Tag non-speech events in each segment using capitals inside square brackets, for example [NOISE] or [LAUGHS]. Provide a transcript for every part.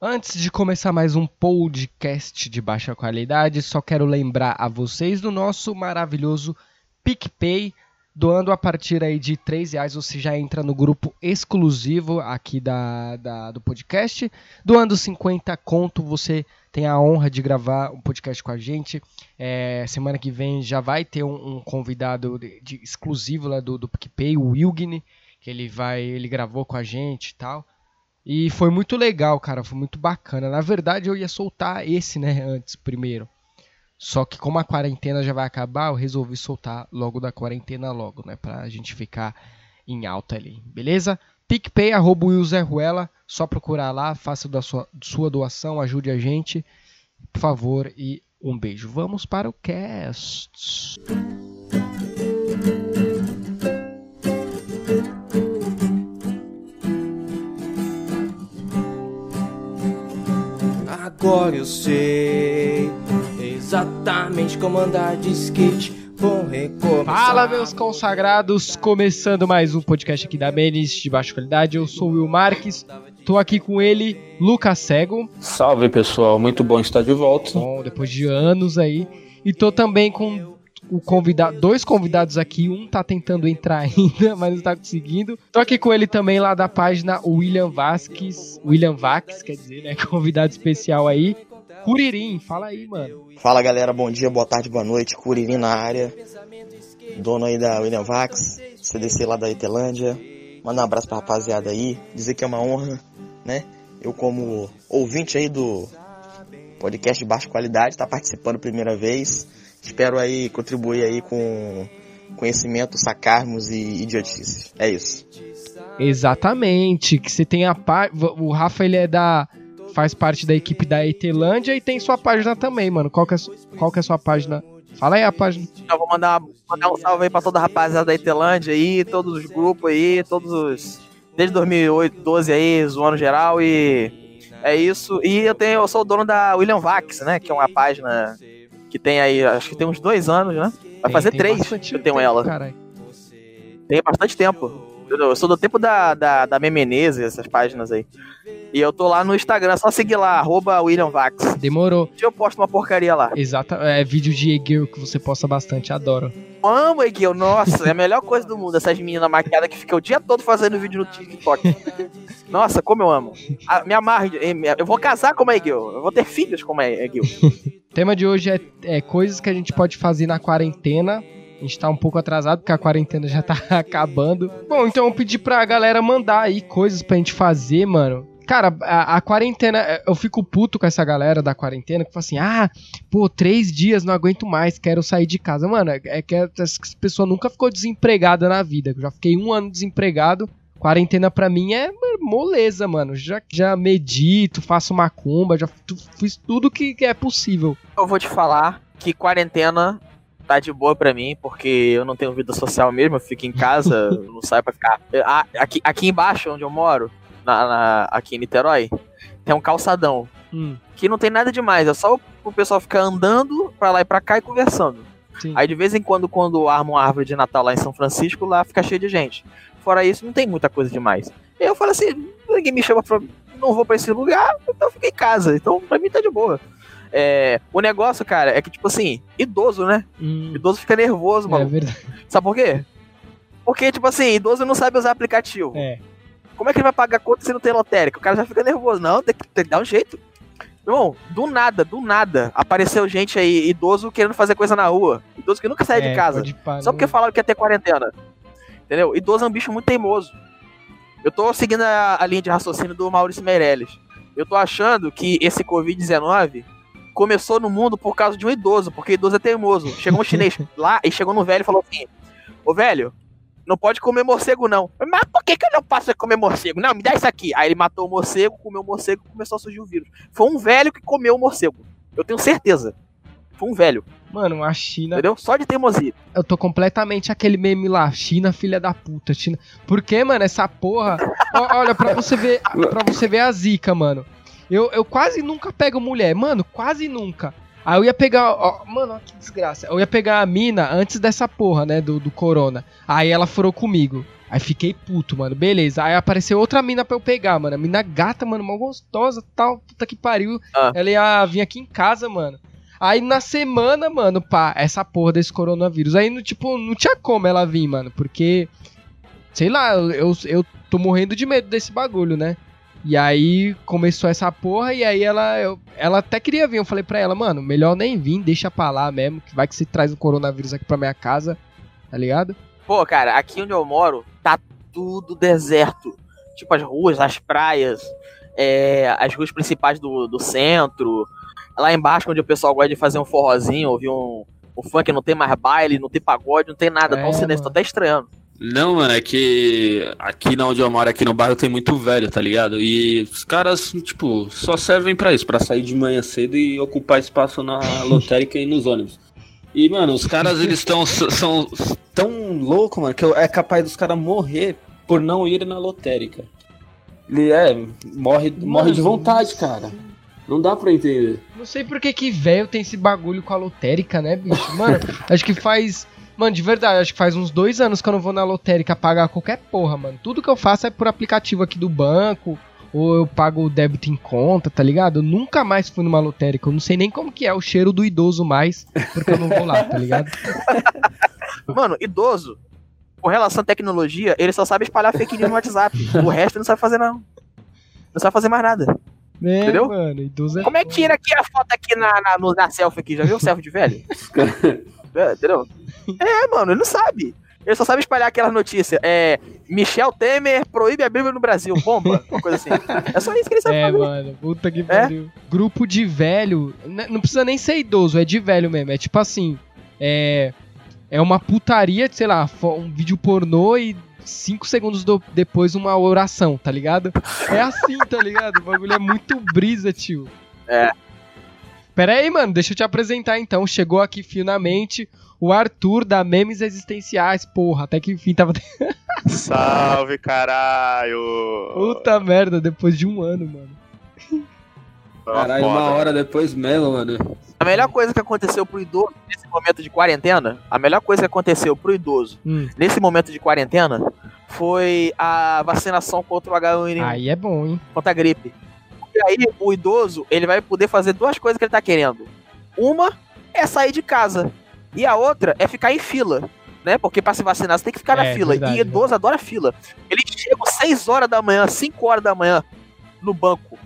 Antes de começar mais um podcast de baixa qualidade, só quero lembrar a vocês do nosso maravilhoso PicPay. Doando a partir aí de 3 reais, você já entra no grupo exclusivo aqui da, da, do podcast. Doando 50 conto, você tem a honra de gravar um podcast com a gente. É, semana que vem já vai ter um, um convidado de, de exclusivo lá do, do PicPay, o Wilgni, que ele vai, ele gravou com a gente e tal. E foi muito legal, cara, foi muito bacana. Na verdade, eu ia soltar esse, né, antes, primeiro. Só que como a quarentena já vai acabar, eu resolvi soltar logo da quarentena logo, né? Pra gente ficar em alta ali, beleza? PicPay, arroba Ruela, só procurar lá, faça da sua, sua doação, ajude a gente, por favor, e um beijo. Vamos para o cast. Agora eu sei exatamente como andar de skate. Vou recomeçar. Fala, meus consagrados! Começando mais um podcast aqui da Menes de baixa qualidade. Eu sou o Will Marques, tô aqui com ele, Lucas Cego. Salve pessoal, muito bom estar de volta. Bom, depois de anos aí. E tô também com o convidado, dois convidados aqui, um tá tentando entrar [LAUGHS] ainda, mas não tá conseguindo. Tô aqui com ele também lá da página William Vasques, William Vax, quer dizer, né, [LAUGHS] convidado especial aí. Curirim, fala aí, mano. Fala galera, bom dia, boa tarde, boa noite. Curirim na área. Dono aí da William Vax, CDC lá da Itelândia. Manda um abraço pra rapaziada aí. Dizer que é uma honra, né? Eu, como ouvinte aí do podcast de baixa qualidade, tá participando primeira vez. Espero aí contribuir aí com conhecimento, sacarmos e idiotices. É isso. Exatamente, que você tem a parte, o Rafa ele é da faz parte da equipe da Etelândia e tem sua página também, mano. Qual que é, qual que é a sua página? Fala aí a página. Eu vou mandar, mandar um salve aí pra toda a rapaziada da Etelândia aí, todos os grupos aí, todos os. Desde 2008, 12 aí, zoando geral e. É isso. E eu tenho, eu sou o dono da William Vax, né? Que é uma página que tem aí, acho que tem uns dois anos, né? Vai fazer tem três que eu tenho tempo, ela. caralho. Tem bastante tempo. Eu, eu sou do tempo da, da, da Memenezes, essas páginas aí. E eu tô lá no Instagram, é só seguir lá, arroba William Vax. Demorou. Eu posto uma porcaria lá. Exata, é vídeo de Egil que você posta bastante, adoro. Amo, Eguil, nossa, é a melhor coisa do mundo, essas meninas maquiadas que ficam o dia todo fazendo vídeo no TikTok. Nossa, como eu amo. A, me amarro, eu vou casar como a Eguil, eu vou ter filhos como a Eguil. [LAUGHS] Tema de hoje é, é coisas que a gente pode fazer na quarentena. A gente tá um pouco atrasado porque a quarentena já tá [LAUGHS] acabando. Bom, então eu pedi pra galera mandar aí coisas pra gente fazer, mano. Cara, a, a quarentena, eu fico puto com essa galera da quarentena que fala assim: ah, pô, três dias, não aguento mais, quero sair de casa. Mano, é, é que essa pessoa nunca ficou desempregada na vida. Eu já fiquei um ano desempregado. Quarentena pra mim é moleza, mano. Já, já medito, faço macumba, já fiz tudo que, que é possível. Eu vou te falar que quarentena tá de boa pra mim, porque eu não tenho vida social mesmo, eu fico em casa, [LAUGHS] não saio pra ficar. Aqui, aqui embaixo, onde eu moro, na, na- aqui em Niterói, tem um calçadão. Hum, Que não tem nada demais, é só o pessoal ficar andando pra lá e pra cá e conversando. sim. Aí de vez em quando, quando armam uma árvore de Natal lá em São Francisco, lá fica cheio de gente. Fora isso, não tem muita coisa demais. E eu falo assim, ninguém me chama pra. Não vou pra esse lugar, então eu fico em casa. Então, pra mim tá de boa. É, o negócio, cara, é que, tipo assim, idoso, né? Hum, Idoso fica nervoso, é mano. verdade. Sabe por quê? Porque, tipo assim, idoso não sabe usar aplicativo. É. Como é que ele vai pagar conta se não tem lotérica? O cara já fica nervoso. Não, tem que, tem que dar um jeito. Irmão, do nada, do nada, apareceu gente aí, idoso, querendo fazer coisa na rua. Idoso que nunca sai É, de casa. Só porque falaram que ia ter quarentena. Entendeu? Idoso é um bicho muito teimoso. Eu tô seguindo a, a linha de raciocínio do Maurício Meirelles. Eu tô achando que esse Covid-19 começou no mundo por causa de um idoso, porque idoso é teimoso. Chegou um chinês [LAUGHS] lá e chegou no velho e falou assim: Ô velho, não pode comer morcego não. Mas por que, que eu não posso comer morcego? Não, me dá isso aqui. Aí ele matou o morcego, comeu o morcego e começou a surgir o vírus. Foi um velho que comeu o morcego. Eu tenho certeza. Foi um velho, Mano, a China. entendeu? Só de teimosia. Eu tô completamente aquele meme lá. China, filha da puta. China. Por que, mano, essa porra. Olha, pra você ver. para você ver a zica, mano. Eu, eu quase nunca pego mulher. Mano, quase nunca. Aí eu ia pegar. Ó, mano, ó, que desgraça. Eu ia pegar a mina antes dessa porra, né? Do, do corona. Aí ela furou comigo. Aí fiquei puto, mano. Beleza. Aí apareceu outra mina pra eu pegar, mano. A mina gata, mano, mó gostosa, tal. Puta que pariu. Ah. Ela ia vir aqui em casa, mano. Aí na semana, mano, pá, essa porra desse coronavírus. Aí, no, tipo, não tinha como ela vir, mano. Porque, sei lá, eu, eu, tô morrendo de medo desse bagulho, né? E aí começou essa porra e aí ela, eu- ela até queria vir. Eu falei pra ela, mano, melhor nem vir, deixa pra lá mesmo. Que vai que você traz o coronavírus aqui pra minha casa, tá ligado? Pô, cara, aqui onde eu moro, tá tudo deserto. Tipo, as ruas, as praias, é, as ruas principais do, do centro. Lá embaixo, onde o pessoal gosta de fazer um forrozinho, ouvir um, um funk, não tem mais baile, não tem pagode, não tem nada. É, tá um silêncio, tô até estranhando. Não, mano, é que aqui na onde eu moro, aqui no bairro, tem muito velho, tá ligado? E os caras, tipo, só servem pra isso, pra sair de manhã cedo e ocupar espaço na [LAUGHS] lotérica e nos ônibus. E, mano, os caras, eles estão são tão loucos, mano, que é capaz dos caras morrer por não ir na lotérica. Ele é, morre, morre de vontade, cara. Não dá pra entender. Não sei por que que velho tem esse bagulho com a lotérica, né, bicho? Mano, [LAUGHS] acho que faz. Mano, de verdade, acho que faz uns dois anos que eu não vou na lotérica pagar qualquer porra, mano. Tudo que eu faço é por aplicativo aqui do banco, ou eu pago o débito em conta, tá ligado? Eu nunca mais fui numa lotérica. Eu não sei nem como que é o cheiro do idoso mais, porque eu não vou lá, tá ligado? [LAUGHS] Mano, idoso, com relação à tecnologia, ele só sabe espalhar fake news no WhatsApp. O resto ele não sabe fazer, não. Não sabe fazer mais nada. É, Entendeu? mano, idoso é. Como é que tira aqui a foto aqui na, na, no- na selfie aqui? Já viu o selfie de velho? [LAUGHS] É, entendeu? É, mano, ele não sabe. Ele só sabe espalhar aquela notícia. É. Michel Temer proíbe a Bíblia no Brasil. Bomba. Uma coisa assim. É só isso que ele sabe É, fazer. mano, puta que pariu. Grupo de velho, né, não precisa nem ser idoso, é de velho mesmo. É tipo assim, é é uma putaria, sei lá, um vídeo pornô e cinco segundos do- depois uma oração, tá ligado? É assim, tá ligado? O bagulho é muito brisa, tio. É. Pera aí, mano, deixa eu te apresentar então. Chegou aqui finalmente o Arthur da Memes Existenciais. Porra, até que enfim tava. [LAUGHS] Salve, caralho! Puta merda, depois de um ano, mano. Caralho, Foda, uma né? hora depois mesmo, mano. A melhor coisa que aconteceu pro idoso nesse momento de quarentena, a melhor coisa que aconteceu pro idoso Hum, nesse momento de quarentena foi a vacinação contra o H1N1, aí é bom, hein? contra a gripe. E aí, o idoso, ele vai poder fazer duas coisas que ele tá querendo. Uma é sair de casa. E a outra é ficar em fila. Né? Porque pra se vacinar você tem que ficar na É, fila. verdade, e idoso adora fila. Eles chegam 6 horas da manhã, 5 horas da manhã no banco.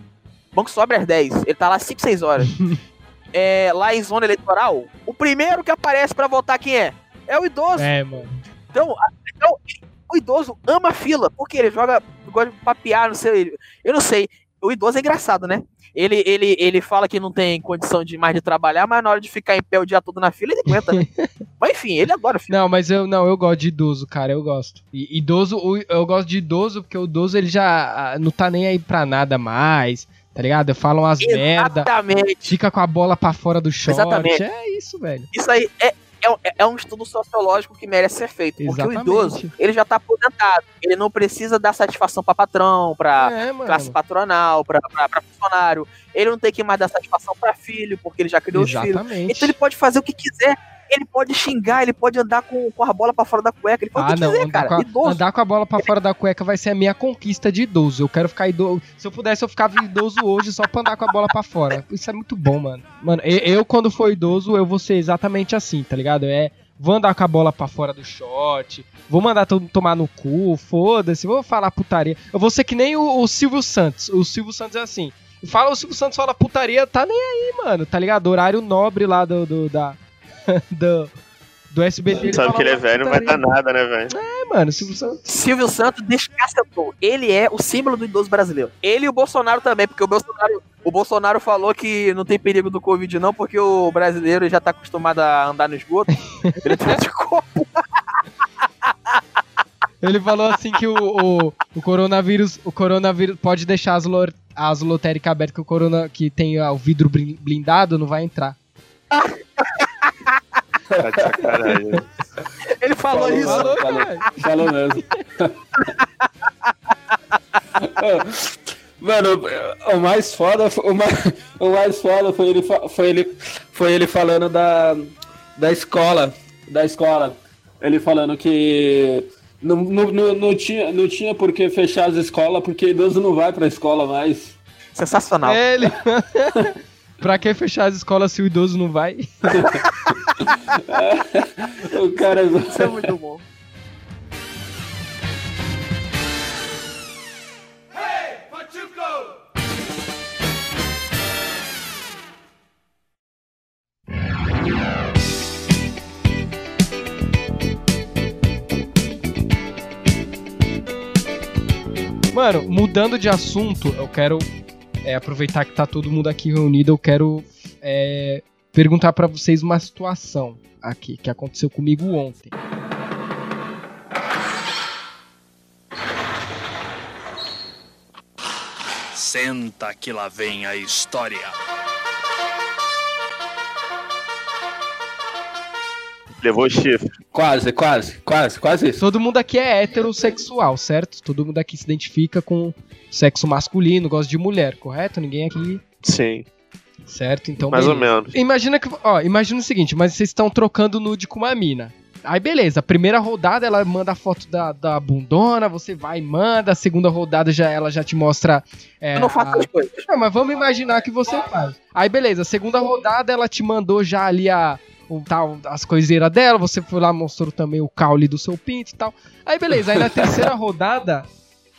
Banco sobe às 10. Ele tá lá 5, 6 horas. [LAUGHS] é, lá em zona eleitoral, o primeiro que aparece pra votar quem é? É o idoso. É, mano. Então, então, o idoso ama fila, porque ele joga, gosta de papear, não sei, eu não sei. O idoso é engraçado, né? Ele, ele, ele fala que não tem condição de mais de trabalhar, mas na hora de ficar em pé o dia todo na fila, ele aguenta, né? [LAUGHS] mas enfim, ele adora fila. Não, mas eu não, eu gosto de idoso, cara, eu gosto. E idoso, eu gosto de idoso porque o idoso ele já não tá nem aí pra nada mais, tá ligado? Falam as merda, Exatamente. fica com a bola pra fora do short. Exatamente. É isso, velho. Isso aí é, é, um- é um estudo sociológico que merece ser feito. Porque o Exatamente. idoso, ele já tá aposentado. Ele não precisa dar satisfação pra patrão, pra, é, classe patronal, pra, pra, pra funcionário. Ele não tem que mais dar satisfação pra filho, porque ele já criou os filhos. Exatamente. Então ele pode fazer o que quiser. Ele pode xingar, ele pode andar com, com a bola pra fora da cueca, ele pode Ah, não, quiser, andar cara. com, a, Idoso. andar com a bola pra fora da cueca vai ser a minha conquista de idoso. Eu quero ficar idoso. Se eu pudesse, eu ficava idoso hoje só pra andar com a bola pra fora. Isso é muito bom, mano. Mano, eu, eu, quando for idoso, eu vou ser exatamente assim, tá ligado? É. Vou andar com a bola pra fora do short, vou mandar todo mundo tomar no cu, foda-se, vou falar putaria. Eu vou ser que nem o, o Silvio Santos. O Silvio Santos é assim. Fala, o Silvio Santos fala putaria, tá nem aí, mano, tá ligado? Horário nobre lá do. do da, [LAUGHS] do, do SBT. Sabe fala que ele é velho, não vai putaria. dar nada, né, velho? É, mano, o Silvio Santos. Silvio Santos descacetou. Ele é o símbolo do idoso brasileiro. Ele e o Bolsonaro também, porque o Bolsonaro, o Bolsonaro falou que não tem perigo do Covid, não, porque o brasileiro já tá acostumado a andar no esgoto. [LAUGHS] Ele tem de corpo. Ele falou assim que o, o, o coronavírus, o coronavírus pode deixar as, lo, as lotéricas abertas que o corona que tem ah, o vidro blin- blindado não vai entrar. [LAUGHS] Tá de sacanagem. Ele falou, Falou, isso. falou. caralho. Falou mesmo. [LAUGHS] Mano, o mais foda, o mais, o mais foda foi ele, foi ele, foi ele falando da, da escola, da escola. Ele falando que Não, não, não, não tinha, não tinha por que fechar as escolas, porque idoso não vai pra escola mais. Sensacional. É, ele... [LAUGHS] pra que fechar as escolas se o idoso não vai? [LAUGHS] [LAUGHS] O cara. Isso é muito bom. Mano, mudando de assunto, eu quero é, aproveitar que tá todo mundo aqui reunido, eu quero é, perguntar pra vocês uma situação aqui que aconteceu comigo ontem. Senta que lá vem a história. Levou o chifre. Quase, quase, quase, quase isso. Todo mundo aqui é heterossexual, certo? Todo mundo aqui se identifica com sexo masculino, gosta de mulher, correto? Ninguém aqui, Sim, certo? Então, mais ou beleza. menos. Imagina que, ó, imagina o seguinte, mas vocês estão trocando nude com uma mina. Aí beleza, a primeira rodada ela manda a foto da, da bundona, você vai e manda, a segunda rodada já ela já te mostra. é, Eu não faço a- as coisas. Não, mas vamos imaginar que você faz. Aí beleza, segunda rodada ela te mandou já ali a o tal as coiseiras dela, você foi lá mostrou também o caule do seu pinto e tal. Aí beleza, aí na terceira [LAUGHS] rodada,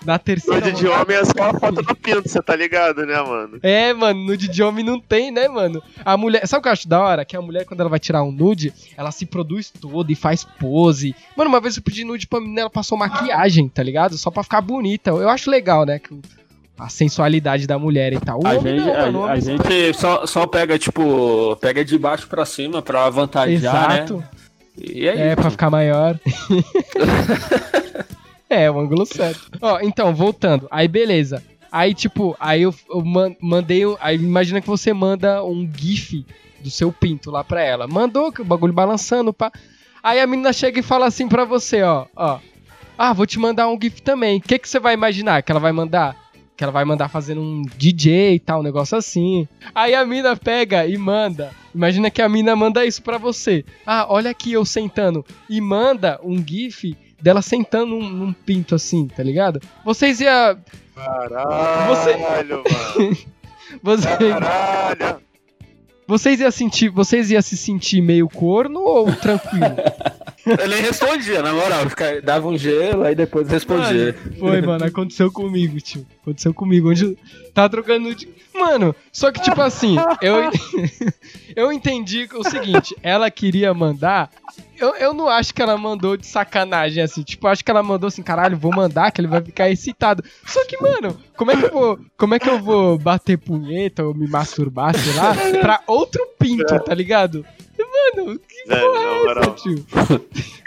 na terceira Nude de homem é só a foto do pinto, você tá ligado, né, mano? é, mano, nude de homem não tem, né, mano? A mulher. Sabe o que eu acho da hora? Que a mulher, quando ela vai tirar um nude, ela se produz toda e faz pose. Mano, uma vez eu pedi nude pra menina, ela passou maquiagem, tá ligado? Só pra ficar bonita. Eu acho legal, né? que A sensualidade da mulher e tal. O A homem gente, não, a, mano, a homem gente só, só pega, tipo, pega de baixo pra cima pra avantajar, Exato. né? E é, É, isso. pra ficar maior. [LAUGHS] é, o ângulo certo. Ó, então, voltando. Aí, beleza. Aí, tipo, aí eu, eu man- mandei. Aí, imagina que você manda um GIF do seu pinto lá pra ela. Mandou, o bagulho balançando, pá. Aí a menina chega e fala assim pra você, ó, ó. Ah, vou te mandar um GIF também. O que, que você vai imaginar que ela vai mandar? Que ela vai mandar fazendo um DJ e tal, um negócio assim. Aí a mina pega e manda. Imagina que a mina manda isso pra você. Ah, olha aqui eu sentando. E manda um GIF dela sentando num, num pinto assim, tá ligado? Vocês ia. Caralho, mano. [LAUGHS] Vocês, Caralho. vocês ia sentir. Vocês ia se sentir meio corno ou tranquilo? Eu nem respondia, na moral. Dava um gelo, aí depois respondia. Foi, mano, aconteceu comigo, tio. Aconteceu comigo. Onde eu tava trocando nude. Mano, só que tipo assim, eu, [LAUGHS] eu entendi que o seguinte, [LAUGHS] ela queria mandar. Eu, eu não acho que ela mandou de sacanagem, assim. Tipo, eu acho que ela mandou assim, caralho, vou mandar, que ele vai ficar excitado. Só que, mano, como é que eu vou. Como é que eu vou bater punheta ou me masturbar, sei lá, pra outro pinto, tá ligado? Mano, que Velho, porra na é essa, moral. tio?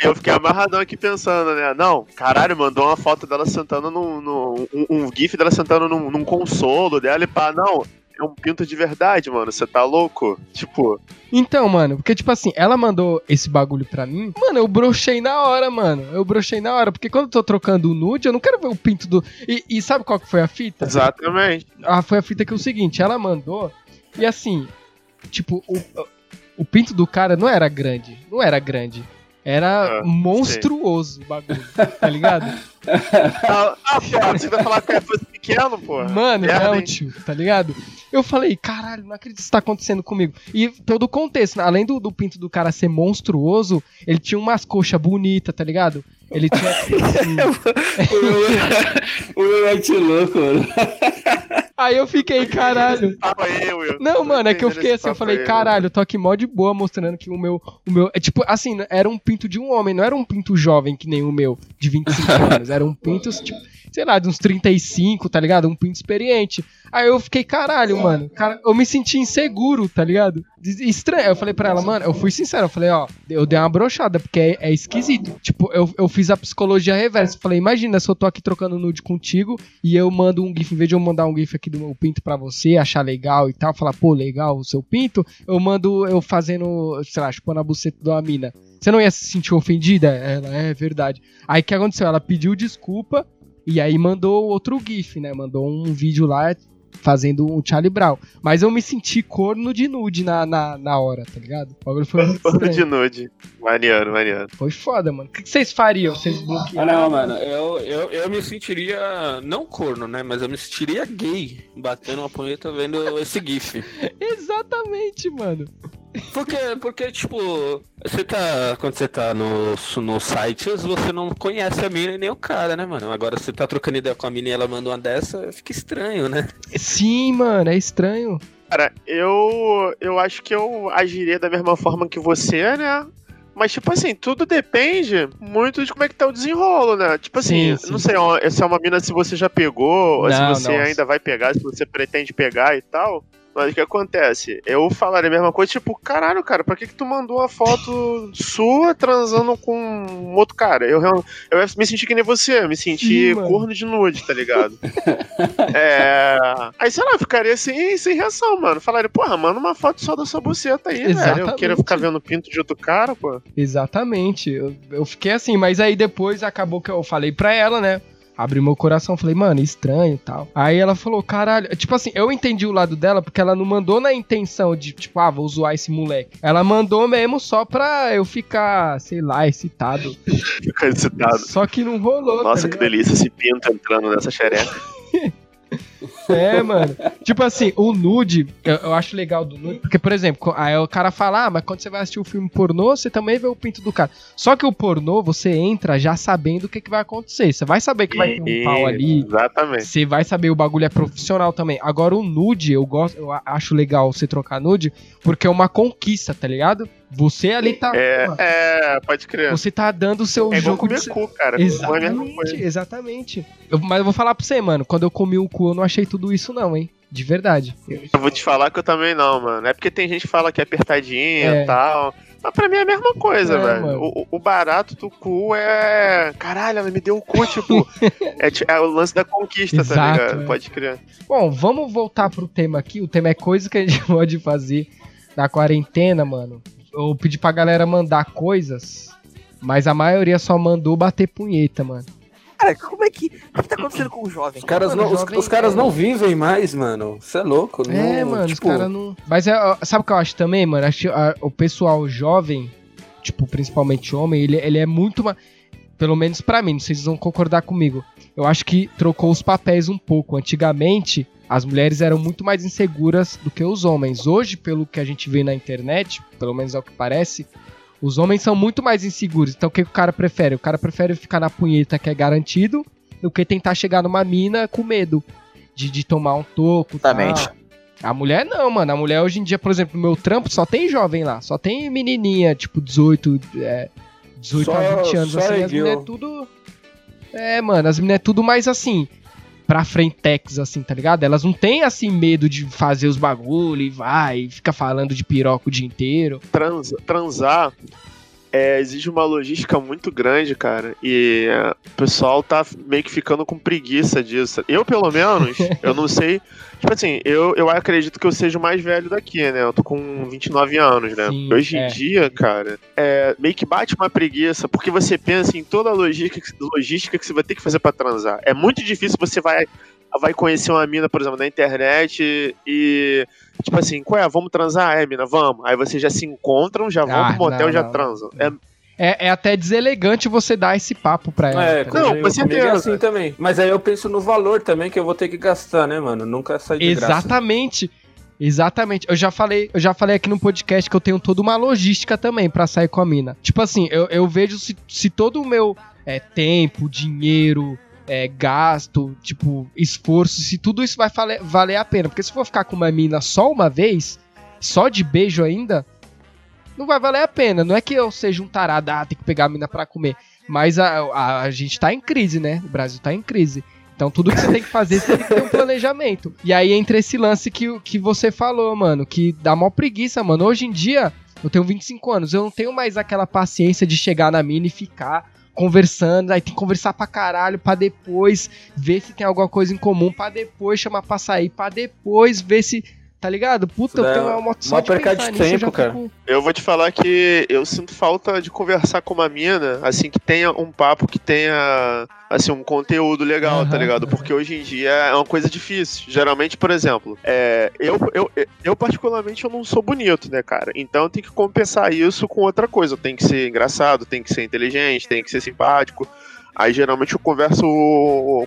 Eu fiquei amarradão aqui pensando, né? Não, caralho, mandou uma foto dela sentando num. num- um, um gif dela sentando num, num consolo dela e pá, não. É um pinto de verdade, mano. Você tá louco? Tipo, Então, mano, porque, tipo assim, ela mandou esse bagulho pra mim. Mano, eu brochei na hora, mano. Eu brochei na hora. Porque quando eu tô trocando o nude, eu não quero ver o pinto do. E, e sabe qual que foi a fita? exatamente. Ah, foi a fita que é o seguinte: ela mandou. E assim, tipo, o, o pinto do cara não era grande. Não era grande. Era Ah, monstruoso o bagulho, tá ligado? [LAUGHS] Ah, ah, pô, você vai falar que é fosse pequeno, pô. Mano, Merda, não, hein? tio, tá ligado? Eu falei, caralho, não acredito que isso tá acontecendo comigo. E todo o contexto, né? além do, do pinto do cara ser monstruoso, ele tinha umas coxas bonitas, tá ligado? Ele tinha. assim, [LAUGHS] o meu é louco, mano. Aí eu fiquei, caralho. Will. Não, mano, é que eu fiquei assim, eu falei, aí, caralho, eu tô aqui mó de boa mostrando que o meu. O meu. É tipo, assim, era um pinto de um homem, não era um pinto jovem que nem o meu, de 25 [LAUGHS] anos. Era um pinto, tipo, sei lá, de uns 35, tá ligado? Um pinto experiente. Aí eu fiquei, caralho, mano. Cara, eu me senti inseguro, tá ligado? Estranho. Eu falei pra ela, mano, eu fui sincero, eu falei, ó, eu dei uma brochada, porque é, é esquisito. Tipo, eu, eu fiz a psicologia reversa. Eu Falei, imagina se eu tô aqui trocando nude contigo e eu mando um GIF, em vez de eu mandar um GIF aqui do meu pinto pra você, achar legal e tal, falar, pô, legal o seu pinto, eu mando eu fazendo, sei lá, chupando a buceta de uma mina. Você não ia se sentir ofendida? Ela, é verdade. Aí o que aconteceu? Ela pediu desculpa e aí mandou outro GIF, né? Mandou um vídeo lá fazendo um Charlie Brown. Mas eu me senti corno de nude na, na, na hora, tá ligado? O bagulho foi [LAUGHS] muito Corno de nude. Maneiro, maneiro. Foi foda, mano. O que vocês fariam? Vocês Ah, bloqueiam? não, mano, eu, eu, eu me sentiria, não corno, né, mas eu me sentiria gay, batendo uma punheta vendo esse gif. [LAUGHS] Exatamente, mano. Porque, porque, tipo, você tá, quando você tá no, no sites, você não conhece a mina e nem o cara, né, mano? Agora você tá trocando ideia com a mina e ela manda uma dessa, fica estranho, né? Sim, mano, é estranho. Cara, eu, eu acho que eu agiria da mesma forma que você, né? Mas, tipo assim, tudo depende muito de como é que tá o desenrolo, né? Tipo assim, Sim, sim. não sei ó, se é uma mina se você já pegou, ou Não, se você não. ainda vai pegar, se você pretende pegar e tal. Mas o que acontece? Eu falaria a mesma coisa, tipo, caralho, cara, pra que que tu mandou uma foto sua transando com um outro cara? Eu, eu ia me senti que nem você, eu me senti Sim, corno de nude, tá ligado? [LAUGHS] é... Aí, sei lá, eu ficaria sem, sem reação, mano. Falaria, porra, manda uma foto só da sua buceta aí, velho. Eu Exatamente. queria ficar vendo o pinto de outro cara, pô. Exatamente. Eu, eu fiquei assim, mas aí depois acabou que eu falei pra ela, né? Abri meu coração, falei, mano, estranho e tal. Aí ela falou, caralho. Tipo assim, eu entendi o lado dela porque ela não mandou na intenção de, tipo, ah, vou zoar esse moleque. Ela mandou mesmo só pra eu ficar, sei lá, excitado. [LAUGHS] Ficar excitado. Só que não rolou. Nossa, tá que delícia esse pinto entrando nessa xereca. É, mano. tipo assim, o nude, eu, eu acho legal do nude, porque, por exemplo, aí o cara fala, ah, mas quando você vai assistir o filme pornô, você também vê o pinto do cara. Só que o pornô, você entra já sabendo o que, que vai acontecer. Você vai saber que vai ter um pau ali. Exatamente. Você vai saber o bagulho é profissional também. Agora o nude, eu gosto, eu acho legal você trocar nude, porque é uma conquista, tá ligado? Você ali tá. É, é, pode crer. Você tá dando o seu É igual jogo de. comer cu, cara. É Exatamente, exatamente. Eu- mas eu vou falar pra você, mano. Quando eu comi o cu, eu não achei tudo isso, não, hein? De verdade. Eu- vou te falar que eu também não, mano. É porque tem gente que fala que é apertadinho É. e tal. Mas pra mim é a mesma coisa, É, velho. O, o- barato do cu é. Caralho, ela me deu o cu, tipo. [LAUGHS] é, é o lance da conquista, Exato, tá ligado? é. Pode crer. Bom, vamos voltar pro tema aqui. O tema é coisa que a gente [LAUGHS] pode fazer na quarentena, mano. Eu pedi pra galera mandar coisas, mas a maioria só mandou bater punheta, mano. Cara, como é que. O que tá acontecendo com o jovem? Os caras, Mano, não, os, jovem os caras é- não vivem mais, mano. Você é louco. É, não, mano, tipo, os caras não. Mas é, sabe o que eu acho também, mano? Acho que a- o pessoal jovem, tipo, principalmente homem, ele, ele é muito mais. Pelo menos pra mim, não sei se vocês vão concordar comigo. Eu acho que trocou os papéis um pouco. Antigamente, as mulheres eram muito mais inseguras do que os homens. Hoje, pelo que a gente vê na internet, pelo menos é o que parece, os homens são muito mais inseguros. Então, o que o cara prefere? O cara prefere ficar na punheta que é garantido do que tentar chegar numa mina com medo de, de tomar um toco. tal. Exatamente. A mulher não, mano. A mulher hoje em dia, por exemplo, no meu trampo só tem jovem lá. Só tem menininha, tipo, 18, é, 18 a Só- 20 anos. Assim, as ergueu. mulheres tudo. É, mano, as meninas é tudo mais assim. Pra frentex, assim, tá ligado? Elas não têm, assim, medo de fazer os bagulho e vai, e fica falando de piroca o dia inteiro. Transa- transar é, exige uma logística muito grande, cara. E é, o pessoal tá meio que ficando com preguiça disso. Eu, pelo menos, [LAUGHS] eu não sei. Tipo assim, eu, eu acredito que eu seja o mais velho daqui, né? Eu tô com 29 anos, né? Sim, Hoje é. em dia, cara, é, meio que bate uma preguiça, porque você pensa em toda a logística, logística que você vai ter que fazer pra transar. É muito difícil você vai, vai conhecer uma mina, por exemplo, na internet e. Tipo assim, qual é? Vamos transar? É, mina, vamos. Aí vocês já se encontram, já vão Ah, pro motel não, e já não. transam. É, É, é até deselegante você dar esse papo pra ela. É, tá não, com comigo é assim também. Mas aí eu penso no valor também que eu vou ter que gastar, né, mano? Nunca sai de graça. Exatamente. Exatamente. Eu já falei, eu já falei aqui no podcast que eu tenho toda uma logística também pra sair com a mina. Tipo assim, eu, eu vejo se, se todo o meu é, tempo, dinheiro, é, gasto, tipo, esforço, se tudo isso vai fale- valer a pena. Porque se for ficar com uma mina só uma vez, só de beijo ainda, não vai valer a pena. Não é que eu seja um tarado, ah, tem que pegar a mina pra comer. Mas a, a, a gente tá em crise, né? O Brasil tá em crise. Então tudo que você tem que fazer, você tem que ter um planejamento. E aí entra esse lance que, que você falou, mano, que dá mó preguiça, mano. Hoje em dia, eu tenho 25 anos, eu não tenho mais aquela paciência de chegar na mina e ficar conversando, aí tem que conversar pra caralho, pra depois ver se tem alguma coisa em comum, pra depois chamar pra sair, pra depois ver se tá ligado? Puta, eu É, tenho uma só mó de perca pensar de nisso, eu tempo, já cara. fico- Eu vou te falar que eu sinto falta de conversar com uma mina, assim, que tenha um papo que tenha, assim, um conteúdo legal, Aham, tá ligado? Porque hoje em dia é uma coisa difícil. Geralmente, por exemplo, é, eu, eu, eu particularmente eu não sou bonito, né, cara? Então eu tenho que compensar isso com outra coisa. Eu tenho que ser engraçado, tenho que ser inteligente, tenho que ser simpático. Aí geralmente eu converso,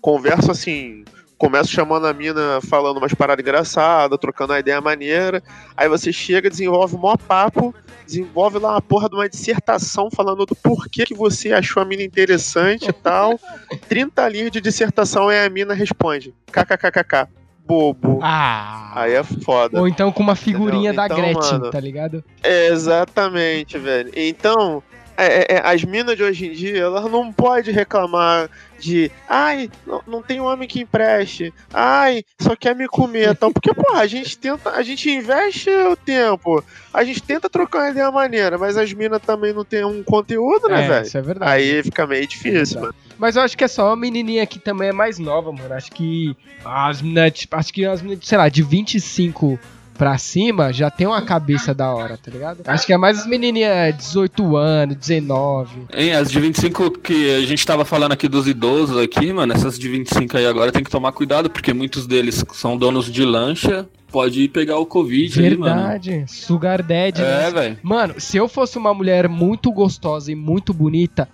converso assim, começo chamando a mina falando umas paradas engraçadas, trocando uma ideia maneira. Aí você chega, desenvolve um maior papo, desenvolve lá uma porra de uma dissertação falando do porquê que você achou a mina interessante e tal. [LAUGHS] 30 linhas de dissertação e a mina responde: kkkk, bobo. Ah. Aí é foda. Ou então com uma figurinha Entendeu? da Então, Gretchen, mano, tá ligado? É, exatamente, velho. Então, é, é, é, as minas de hoje em dia, elas não podem reclamar de ai, não, não tem homem que empreste, ai, só quer me comer, [LAUGHS] então, porque, porra, a gente tenta, a gente investe o tempo, a gente tenta trocar uma ideia maneira, mas as minas também não tem um conteúdo, né, é, velho? isso é verdade. Aí fica meio difícil, Verdade. mano. Mas eu acho que é só uma menininha que também é mais nova, mano. Acho que as meninas, tipo, acho que as meninas, sei lá, de 25 pra cima já tem uma cabeça da hora, tá ligado? Acho que é mais as menininhas 18 anos, 19. Hein, as de 25 que a gente tava falando aqui dos idosos aqui, mano, essas de 25 aí agora tem que tomar cuidado, porque muitos deles são donos de lancha, pode pegar o Covid aí, mano. Verdade. Sugar Daddy. É, né? velho. Mano, se eu fosse uma mulher muito gostosa e muito bonita,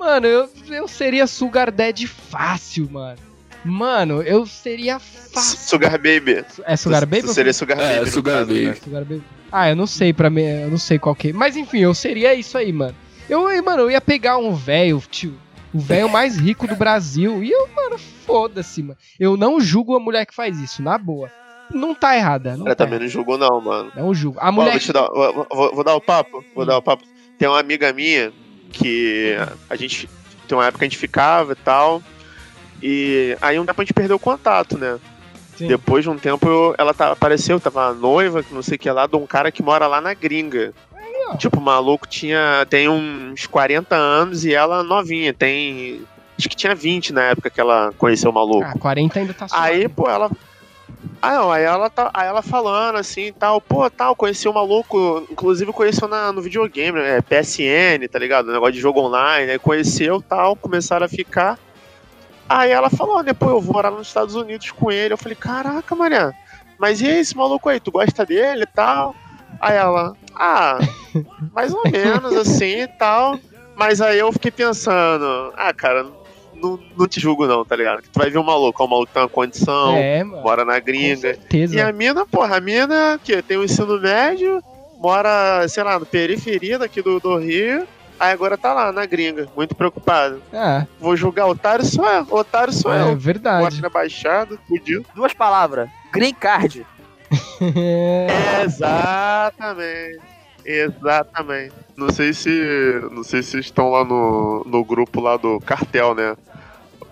mano, eu, eu seria Sugar Daddy fácil, mano. Mano, eu seria fácil. Sugar Baby. É Sugar Tu- Baby? tu ou seria Sugar É, Baby. no Sugar caso, Baby. né? Sugar Baby. Ah, eu não sei pra mim, eu não sei qual que é. Mas enfim, eu seria isso aí, mano. Eu, mano, eu ia pegar um velho, tio, o velho mais rico do Brasil. E eu, mano, foda-se, mano. Eu não julgo a mulher que faz isso, na boa. Não tá errada. Não Ela tá também não julgou, não, mano. errada. Não julgo. A Ó, mulher. vou, dar, vou, vou- vou dar o papo. Vou Hum. dar o papo. Tem uma amiga minha que a gente. Tem uma época que a gente ficava e tal. E aí um tempo a gente perdeu o contato, né? Sim. Depois de um tempo eu- ela tá, apareceu, tava noiva, não sei o que lá, de um cara que mora lá na gringa. ó. Tipo, o maluco tinha. Tem uns 40 anos e ela novinha, tem. Acho que tinha 20 na época que ela conheceu o maluco. Ah, 40 ainda tá suave. Aí, pô, ela. Ah, não, aí ela, tá, aí ela falando assim tal, pô, tal, conheci o maluco, inclusive conheceu na, no videogame, né? PSN, tá ligado? Negócio de jogo online, aí conheceu tal, começaram a ficar. Aí ela falou, pô, eu vou morar nos Estados Unidos com ele. Eu falei, caraca, mané, mas e esse maluco aí, tu gosta dele e tal? Aí ela, ah, mais ou menos assim e tal. Mas aí eu fiquei pensando, ah, cara, não, não te julgo não, tá ligado? Que tu vai ver um maluco, ó, o maluco tem uma condição, É, mano. mora na Com gringa. certeza. E a mina, porra, a mina que tem o ensino médio, mora, sei lá, na periferia daqui do, do Rio, aí agora tá lá na gringa, muito preocupada. É, Vou julgar otário sou eu, otário sou é eu. Moro verdade. na baixada, fudido. Duas palavras. Green card. [LAUGHS] Exatamente. Exatamente. Não sei se. Não sei se estão lá no, no grupo lá do cartel, né?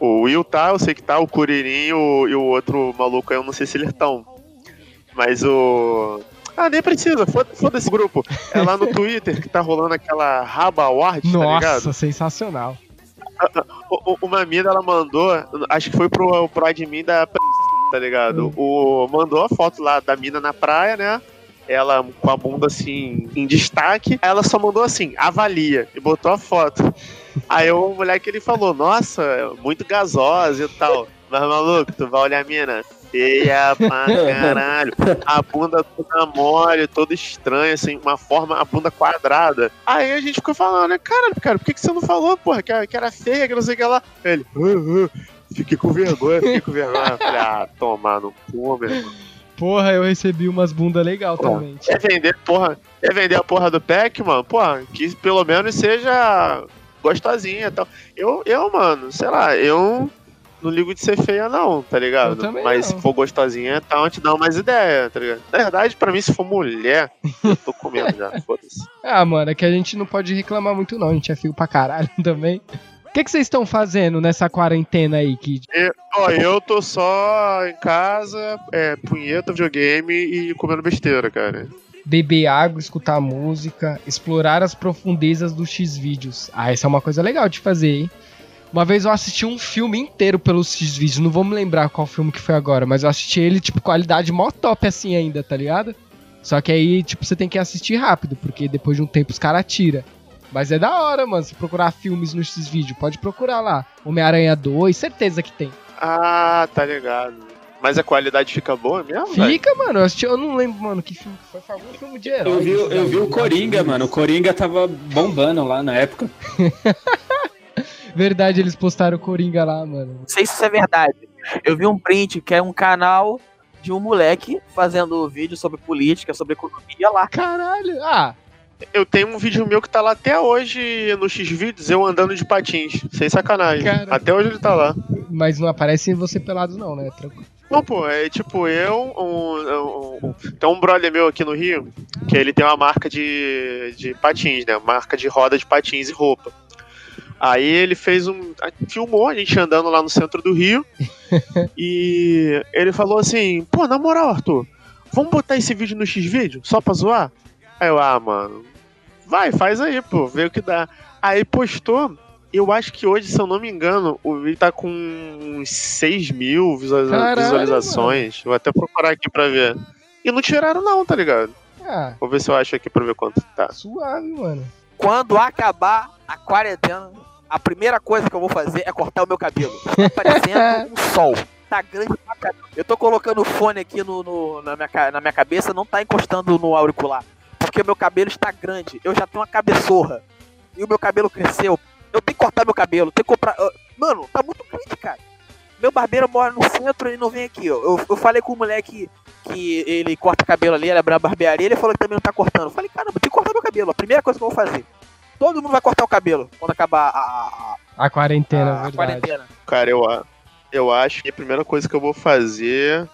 O Will tá, eu sei que tá, o Curirim e o, e o outro maluco aí, eu não sei se eles estão. Mas o. Ah, nem precisa, foda- foda-se grupo. É lá no Twitter que tá rolando aquela Raba Award, tá ligado? Nossa, sensacional. O- o- Uma mina ela mandou, acho que foi pro, pro admin da tá ligado? Hum. O, mandou a foto lá da mina na praia, né? Ela com a bunda assim em destaque. Ela só mandou assim, avalia, e botou a foto. Aí o moleque ele falou, nossa, muito gasosa e tal. Mas maluco, tu vai olhar a mina. Feia pra [LAUGHS] caralho. A bunda toda mole, toda estranha, assim, uma forma, a bunda quadrada. Aí a gente ficou falando, né? Cara, cara, por que, que você não falou, porra, que, era- que era feia, que não sei o que lá? Ele, "Ah, ah, fiquei com vergonha, fiquei com vergonha. Eu falei, ah, tomar no cu, meu irmão. Porra, eu recebi umas bundas legal Pô, também. Quer vender, porra, quer vender a porra do pack, mano? Porra, que pelo menos seja gostosinha e tal. Eu, eu, mano, sei lá, eu não ligo de ser feia, não, tá ligado? Eu Mas não. se for gostosinha, tá, eu te dá mais ideia, tá ligado? Na verdade, pra mim, se for mulher, eu tô comendo já, [LAUGHS] foda-se. Ah, mano, é que a gente não pode reclamar muito, não. A gente é fio pra caralho [LAUGHS] também. O que vocês estão fazendo nessa quarentena aí, Kid? Ó, eu tô só em casa, é, punheta, videogame e comendo besteira, cara. Beber água, escutar música, explorar as profundezas dos X-Vídeos. Ah, essa é uma coisa legal de fazer, hein? Uma vez eu assisti um filme inteiro pelos X-Vídeos, não vou me lembrar qual filme que foi agora, mas eu assisti ele, tipo, qualidade mó top assim ainda, tá ligado? Só que aí, tipo, você tem que assistir rápido, porque depois de um tempo os caras tiram. Mas é da hora, mano, se procurar filmes no X-Vídeo, pode procurar lá. Homem-Aranha 2, certeza que tem. Ah, tá ligado. Mas a qualidade fica boa mesmo? Fica, mano, eu, assisti, eu não lembro, mano, que filme que foi. Foi algum filme de herói. Eu vi, eu vi o Coringa, mano. O Coringa tava bombando lá na época. [LAUGHS] Verdade, eles postaram o Coringa lá, mano. Não sei se isso é verdade. Eu vi um print que é um canal de um moleque fazendo vídeo sobre política, sobre economia lá. Caralho. Ah, Eu tenho um vídeo meu que tá lá até hoje no X-Vídeos, eu andando de patins. Sem sacanagem. Cara. Até hoje ele tá lá. mas não aparece você pelado, não, né? Tranquilo. Não, pô, é tipo eu, um, um, um- tem um brother meu aqui no Rio, que ele tem uma marca de, de patins, né? Marca de roda de patins e roupa. Aí ele fez um. filmou a gente andando lá no centro do Rio. [LAUGHS] e ele falou assim: pô, na moral, Arthur, vamos botar esse vídeo no X-Vídeo só pra zoar? Aí eu, ah, mano, vai, faz aí, pô, vê o que dá. Aí postou. Eu acho que hoje, se eu não me engano, o vídeo tá com uns 6 mil visualiza- Caralho, visualizações. Vou até procurar aqui pra ver. E não tiraram, não, tá ligado? Ah, Vou ver se eu acho aqui pra ver quanto tá. suave, mano. Quando acabar a quarentena, a primeira coisa que eu vou fazer é cortar o meu cabelo. Tá parecendo [LAUGHS] um sol. Tá grande pra caramba. Eu tô colocando o fone aqui no, no- na, minha, na minha cabeça, não tá encostando no auricular. Porque o meu cabelo está grande. Eu já tenho uma cabeçorra. E o meu cabelo cresceu. Eu tenho que cortar meu cabelo. Tenho que comprar. ah, Mano, tá muito grande, cara. Meu barbeiro mora no centro e não vem aqui, ó. Eu, eu falei com o moleque que ele corta cabelo ali, ele abriu a barbearia, ele falou que também não tá cortando. Eu falei, caramba, tem que cortar meu cabelo. A primeira coisa que eu vou fazer. Todo mundo vai cortar o cabelo quando acabar a, a- A quarentena, a- a quarentena. Cara, eu, eu acho que a primeira coisa que eu vou fazer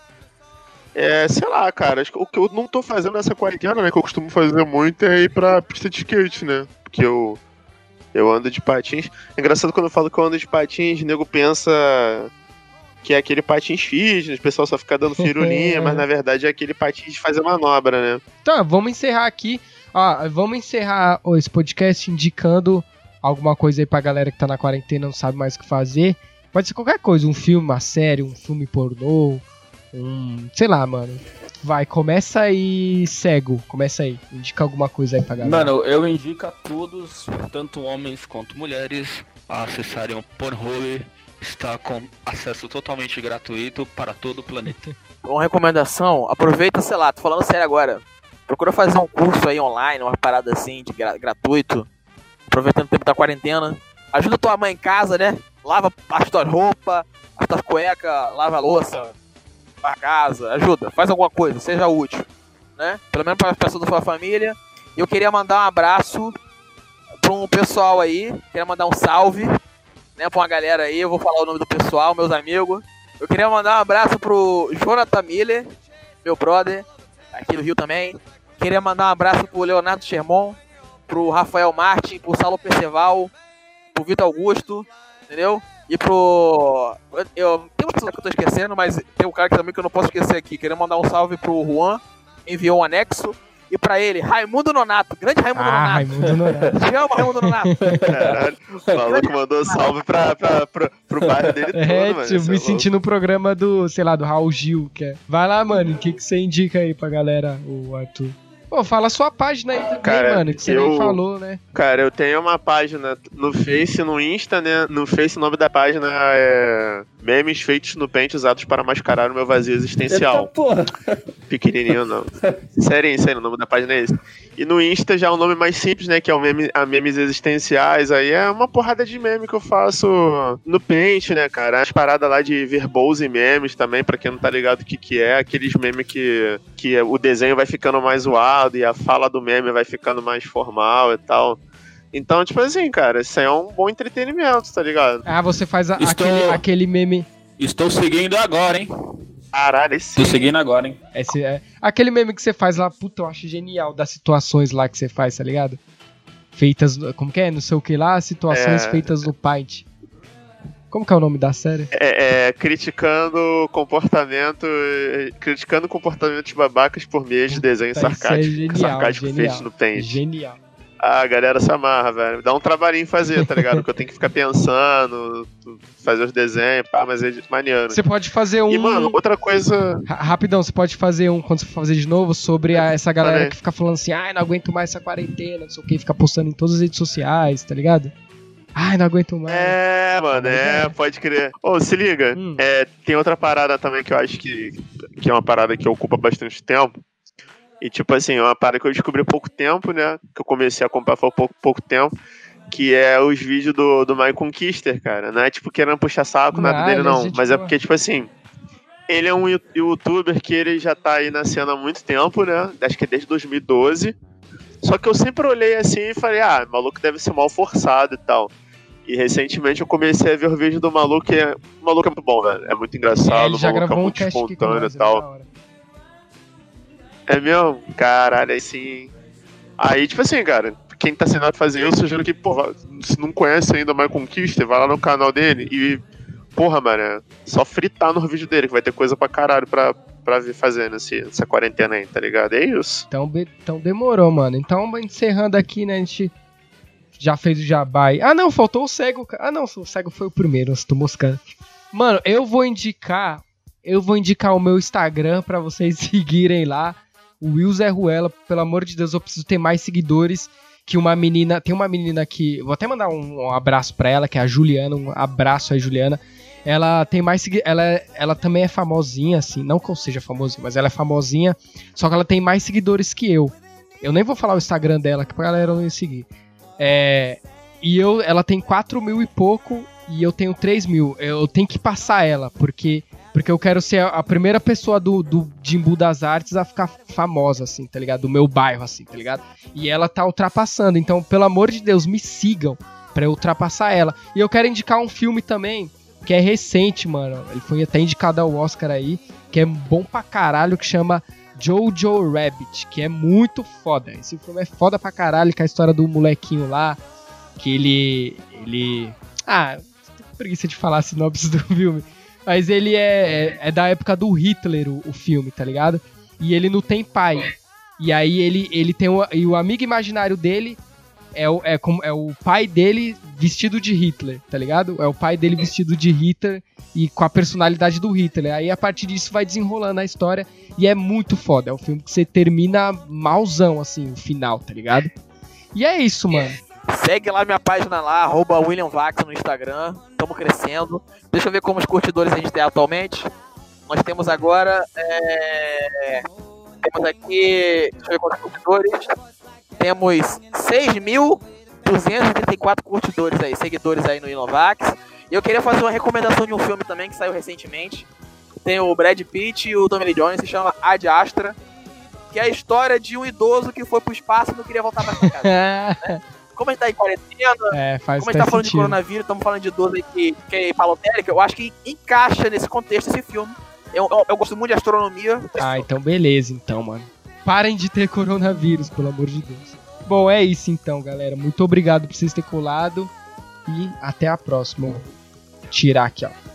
é, sei lá, cara, acho que o que eu não tô fazendo nessa quarentena, né, que eu costumo fazer muito é ir pra pista de skate, né? Porque eu, eu ando de patins. É engraçado quando eu falo que eu ando de patins, o nego pensa que é aquele patins fitness, o pessoal só fica dando [LAUGHS] firulinha, mas na verdade é aquele patins de fazer manobra, né? Tá, vamos encerrar aqui. Ó, vamos encerrar esse podcast indicando alguma coisa aí pra galera que tá na quarentena e não sabe mais o que fazer. Pode ser qualquer coisa, um filme, uma série, um filme pornô, um. sei lá, mano. Vai, começa aí cego. Começa aí. Indica alguma coisa aí pra galera. Mano, eu indico a todos, tanto homens quanto mulheres, a acessarem o Pornhub. Está com acesso totalmente gratuito para todo o planeta. Uma recomendação, aproveita, sei lá, tô falando sério agora. Procura fazer um curso aí online, uma parada assim, de gra- gratuito. Aproveitando o tempo da quarentena. Ajuda tua mãe em casa, né? Lava as tuas roupas, as tuas cuecas, lava a louça, a casa, ajuda, faz alguma coisa, seja útil, né? Pelo menos para as pessoas da sua família. E eu queria mandar um abraço para um pessoal aí, queria mandar um salve, né, pra uma galera aí, eu vou falar o nome do pessoal, meus amigos. Eu queria mandar um abraço pro Jonathan Miller, meu brother, aqui do Rio também. Queria mandar um abraço pro Leonardo Sherman, pro Rafael Martin, pro Saulo Perceval, pro Vitor Augusto, entendeu? E pro. Eu, tem uma pessoa que eu tô esquecendo, mas tem um cara que também que eu não posso esquecer aqui. Queria mandar um salve pro Juan, enviou um anexo. E pra ele, Raimundo Nonato, grande Raimundo ah, Nonato. Raimundo Nonato. [LAUGHS] Te amo, Raimundo Nonato. Caralho, o maluco mandou salve pra, pra, pra- pro bairro dele todo, É, mano. tipo, me é senti no programa do, sei lá, do Raul Gil. Que é. Vai lá, mano, o que, que você indica aí pra galera, o Arthur? Pô, fala a sua página aí também, Cara, mano, que você eu- nem falou, né? Cara, eu tenho uma página no Face, no Insta, né? No Face o nome da página é Memes feitos no pente usados para mascarar o meu vazio existencial. porra. Pequenininho não. Sério, sério, o nome da página é esse. E no Insta já é um nome mais simples, né? Que é o meme, a Memes Existenciais. Aí é uma porrada de meme que eu faço no pente, né, cara? As paradas lá de verbose e memes também, pra quem não tá ligado o que que é. Aqueles memes que, que o desenho vai ficando mais zoado e a fala do meme vai ficando mais formal e tal. Então, tipo assim, cara, isso aí é um bom entretenimento, tá ligado? Ah, você faz a- Estou- aquele, aquele meme. Estou seguindo agora, hein? Caralho, esse Estou seguindo agora, hein? Esse, é, aquele meme que você faz lá, puta, eu acho genial das situações lá que você faz, tá ligado? Feitas, como que é? Não sei o que lá, situações É. feitas no Paint. Como que é o nome da série? É, é, criticando comportamento. Criticando comportamentos babacas por meio de desenho Puta, é sarcástico, genial, sarcástico genial. feito no Paint. Genial. Ah, a galera se amarra, velho. Dá um trabalhinho fazer, tá ligado? Porque eu tenho que ficar pensando, fazer os desenhos, pá, mas é maneiro. Você pode fazer um. E, mano, outra coisa. Ra- Rapidão, você pode fazer um, quando você for fazer de novo, sobre a- essa galera que fica falando assim, ai, não aguento mais essa quarentena, não sei o que, fica postando em todas as redes sociais, tá ligado? Ai, não aguento mais. É, mano, é, pode crer. Ô, se liga, Hum. é, tem outra parada também que eu acho que, que é uma parada que ocupa bastante tempo. E, tipo assim, é uma parada que eu descobri há pouco tempo, né? Que eu comecei a foi há pouco, pouco tempo. Que é os vídeos do, do Mike Conquister, cara. Não é tipo querendo puxar saco, nada Ah, dele, ele é não. Mas é porque, tipo assim, ele é um youtuber que ele já tá aí na cena há muito tempo, né? Acho que é desde 2012. Só que eu sempre olhei assim e falei, ah, o maluco deve ser mal forçado e tal. E recentemente eu comecei a ver o vídeo do maluco e é, o maluco é muito bom, velho. É muito É, engraçado, ele o maluco é um muito com espontâneo e é tal. hora. É mesmo? Caralho, aí sim. Aí, tipo assim, cara, quem tá sendo a fazer, eu sugiro que, porra, se não conhece ainda o My Conquista, vai lá no canal dele e, porra, mano, é só fritar no vídeo dele, que vai ter coisa pra caralho pra, pra vir fazendo esse, essa quarentena aí, tá ligado? É isso. Então, então demorou, mano. Então, encerrando aqui, né, a gente já fez o jabá aí. Ah, não, faltou o cego. Ah, não, o cego foi o primeiro, eu tô moscando. Mano, eu vou indicar, eu vou indicar o meu Instagram pra vocês [LAUGHS] seguirem lá. O Will Zé Ruela, pelo amor de Deus, eu preciso ter mais seguidores que uma menina, tem uma menina que, vou até mandar um, um abraço pra ela, que é a Juliana, um abraço aí, Juliana. Ela tem mais ela ela também é famosinha assim, não que eu seja famosinha, mas ela é famosinha, só que ela tem mais seguidores que eu. Eu nem vou falar o Instagram dela, que pra galera não me seguir. É, e eu, ela tem 4 mil e pouco e eu tenho 3 mil. Eu tenho que passar ela, porque, porque eu quero ser a, primeira pessoa do, do Jimbu das Artes a ficar famosa, assim, tá ligado? Do meu bairro, assim, tá ligado? E ela tá ultrapassando. Então, pelo amor de Deus, me sigam eu ultrapassar ela. E eu quero indicar um filme também, que é recente, mano. Ele foi até indicado ao Oscar aí, que é bom pra caralho, que chama Jojo Rabbit, que é muito foda. Esse filme é foda pra caralho, que é a história do molequinho lá, que ele. ele. Ah, tô com preguiça de falar a sinopse do [LAUGHS] filme. Mas ele é, é, é da época do Hitler, o, o filme, tá ligado? E ele não tem pai. E aí ele, ele tem e o amigo imaginário dele é o, é, como, é o pai dele vestido de Hitler, tá ligado? É o pai dele vestido de Hitler e com a personalidade do Hitler. Aí a partir disso vai desenrolando a história e é muito foda. É um filme que você termina malzão, assim, o final, tá ligado? E é isso, mano. Segue lá minha página lá, arroba William Vax no Instagram. Tamo crescendo. Deixa eu ver como os curtidores a gente tem atualmente. Nós temos agora. é, Temos aqui. Deixa eu ver quantos curtidores. Temos 6.234 curtidores aí, seguidores aí no Inovax. E eu queria fazer uma recomendação de um filme também que saiu recentemente. Tem o Brad Pitt e o Tommy Lee Jones, se chama Ad Astra. Que é a história de um idoso que foi pro espaço e não queria voltar pra casa. [LAUGHS] Como a gente tá em quarentena, é, como a gente tá falando de sentido. coronavírus, estamos falando de idoso aí que, que é palotérica, eu acho que encaixa nesse contexto esse filme. Eu, eu, eu gosto muito de astronomia. Ah, então beleza, então, mano. Parem de ter coronavírus, pelo amor de Deus. Bom, é isso então, galera. Muito obrigado por vocês terem colado. E até a próxima. Vou tirar aqui, ó.